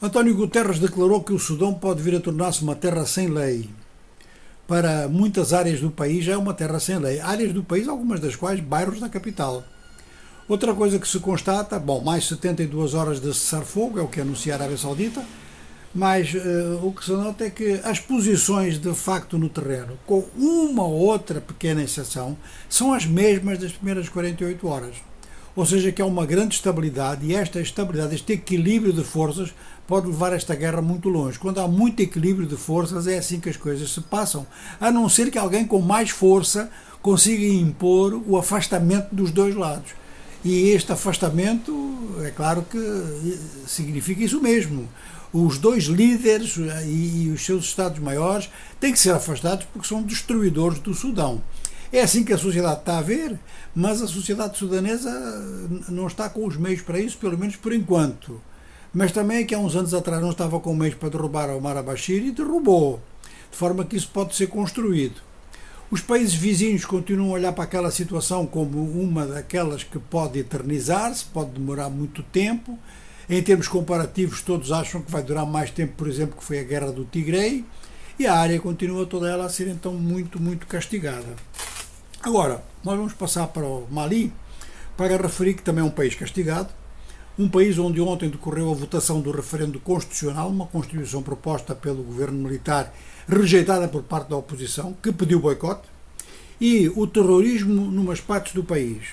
António Guterres declarou que o Sudão pode vir a tornar-se uma terra sem lei. Para muitas áreas do país já é uma terra sem lei. Áreas do país, algumas das quais bairros da capital. Outra coisa que se constata, bom, mais 72 horas de cessar-fogo, é o que anuncia a Arábia Saudita, mas uh, o que se nota é que as posições de facto no terreno, com uma ou outra pequena exceção, são as mesmas das primeiras 48 horas. Ou seja, que há uma grande estabilidade e esta estabilidade, este equilíbrio de forças, pode levar esta guerra muito longe. Quando há muito equilíbrio de forças, é assim que as coisas se passam. A não ser que alguém com mais força consiga impor o afastamento dos dois lados. E este afastamento, é claro que significa isso mesmo. Os dois líderes e os seus Estados-maiores têm que ser afastados porque são destruidores do Sudão. É assim que a sociedade está a ver, mas a sociedade sudanesa não está com os meios para isso, pelo menos por enquanto. Mas também é que há uns anos atrás não estava com meios para derrubar Omar al-Bashir e derrubou, de forma que isso pode ser construído. Os países vizinhos continuam a olhar para aquela situação como uma daquelas que pode eternizar-se, pode demorar muito tempo. Em termos comparativos, todos acham que vai durar mais tempo, por exemplo, que foi a guerra do Tigre, e a área continua toda ela a ser então muito, muito castigada. Agora, nós vamos passar para o Mali para referir que também é um país castigado, um país onde ontem decorreu a votação do referendo constitucional, uma constituição proposta pelo governo militar, rejeitada por parte da oposição, que pediu boicote, e o terrorismo numas partes do país.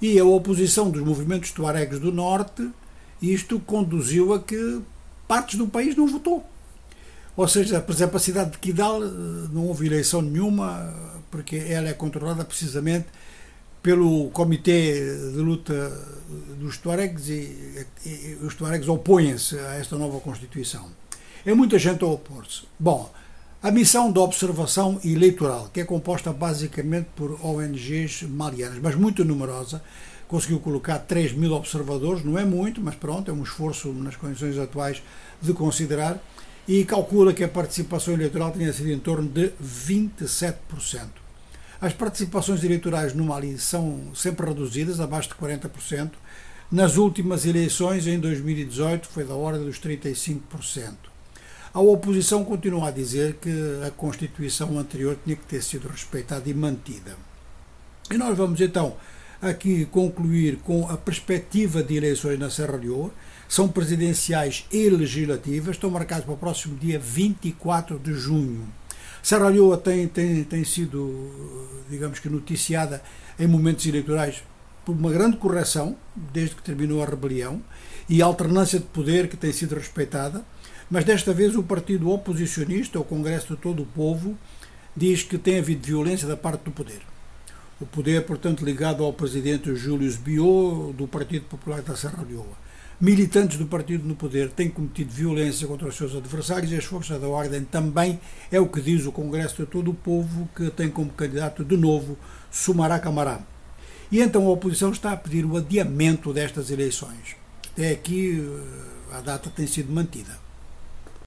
E a oposição dos movimentos tuaregs do norte, isto conduziu a que partes do país não votou. Ou seja, por exemplo, a cidade de Kidal eh, não houve eleição nenhuma, porque ela é controlada precisamente pelo Comitê de Luta dos Tuaregs e, e os Tuaregs opõem-se a esta nova Constituição. É muita gente a opor-se. Bom, a missão de observação eleitoral, que é composta basicamente por ONGs malianas, mas muito numerosa, conseguiu colocar 3 mil observadores, não é muito, mas pronto, é um esforço nas condições atuais de considerar e calcula que a participação eleitoral tenha sido em torno de 27%. As participações eleitorais no Mali são sempre reduzidas, abaixo de 40%. Nas últimas eleições, em 2018, foi da ordem dos 35%. A oposição continua a dizer que a Constituição anterior tinha que ter sido respeitada e mantida. E nós vamos então aqui concluir com a perspectiva de eleições na Serra Leoa, são presidenciais e legislativas, estão marcados para o próximo dia 24 de junho. Serra Leoa tem, tem, tem sido, digamos que, noticiada em momentos eleitorais por uma grande correção, desde que terminou a rebelião, e alternância de poder que tem sido respeitada, mas desta vez o partido oposicionista, o Congresso de Todo o Povo, diz que tem havido violência da parte do poder. O poder, portanto, ligado ao presidente Júlio Biot, do Partido Popular da Serra Leoa militantes do partido no poder têm cometido violência contra os seus adversários e as forças da ordem também, é o que diz o Congresso de todo o povo, que tem como candidato de novo Sumará Camará. E então a oposição está a pedir o adiamento destas eleições. Até aqui eh, a data tem sido mantida.